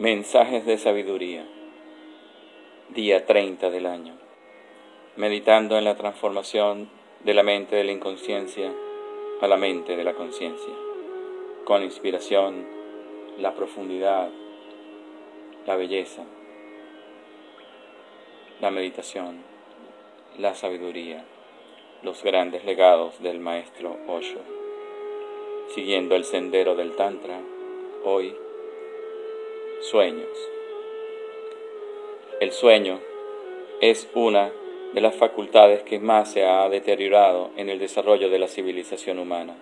Mensajes de sabiduría. Día 30 del año. Meditando en la transformación de la mente de la inconsciencia a la mente de la conciencia. Con inspiración, la profundidad, la belleza, la meditación, la sabiduría, los grandes legados del maestro Osho. Siguiendo el sendero del Tantra, hoy Sueños. El sueño es una de las facultades que más se ha deteriorado en el desarrollo de la civilización humana,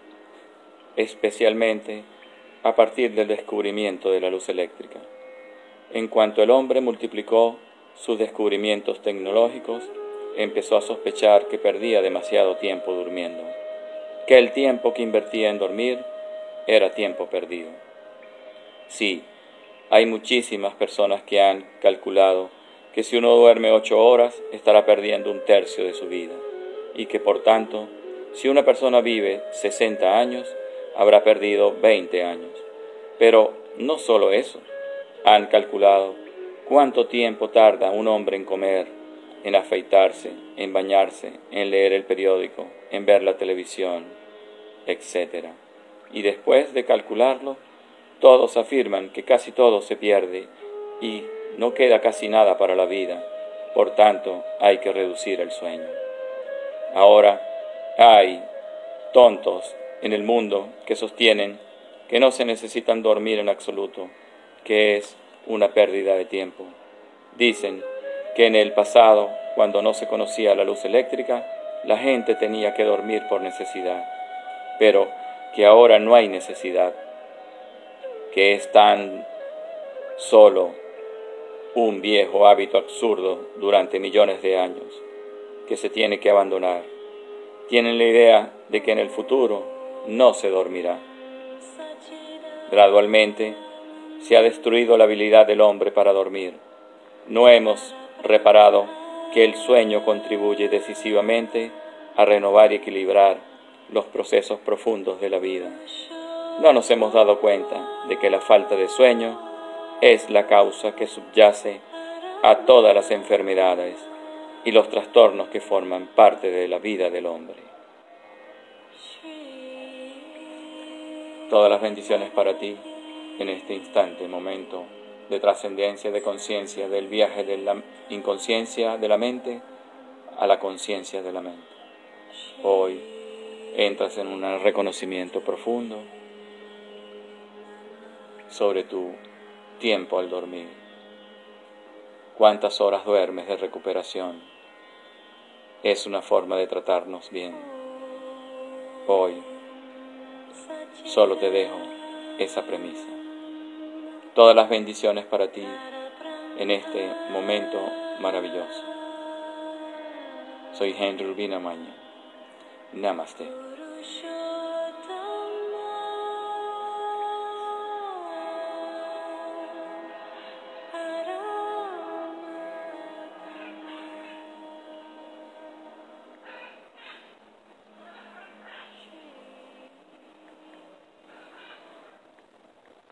especialmente a partir del descubrimiento de la luz eléctrica. En cuanto el hombre multiplicó sus descubrimientos tecnológicos, empezó a sospechar que perdía demasiado tiempo durmiendo, que el tiempo que invertía en dormir era tiempo perdido. Sí, hay muchísimas personas que han calculado que si uno duerme ocho horas estará perdiendo un tercio de su vida y que por tanto, si una persona vive 60 años, habrá perdido 20 años. Pero no solo eso, han calculado cuánto tiempo tarda un hombre en comer, en afeitarse, en bañarse, en leer el periódico, en ver la televisión, etc. Y después de calcularlo, todos afirman que casi todo se pierde y no queda casi nada para la vida, por tanto hay que reducir el sueño. Ahora hay tontos en el mundo que sostienen que no se necesitan dormir en absoluto, que es una pérdida de tiempo. Dicen que en el pasado, cuando no se conocía la luz eléctrica, la gente tenía que dormir por necesidad, pero que ahora no hay necesidad que es tan solo un viejo hábito absurdo durante millones de años que se tiene que abandonar. Tienen la idea de que en el futuro no se dormirá. Gradualmente se ha destruido la habilidad del hombre para dormir. No hemos reparado que el sueño contribuye decisivamente a renovar y equilibrar los procesos profundos de la vida no nos hemos dado cuenta de que la falta de sueño es la causa que subyace a todas las enfermedades y los trastornos que forman parte de la vida del hombre. Todas las bendiciones para ti en este instante, momento de trascendencia, de conciencia, del viaje de la inconsciencia de la mente a la conciencia de la mente. Hoy entras en un reconocimiento profundo sobre tu tiempo al dormir. ¿Cuántas horas duermes de recuperación? Es una forma de tratarnos bien. Hoy solo te dejo esa premisa. Todas las bendiciones para ti en este momento maravilloso. Soy Henry Urbina Maña. Namaste.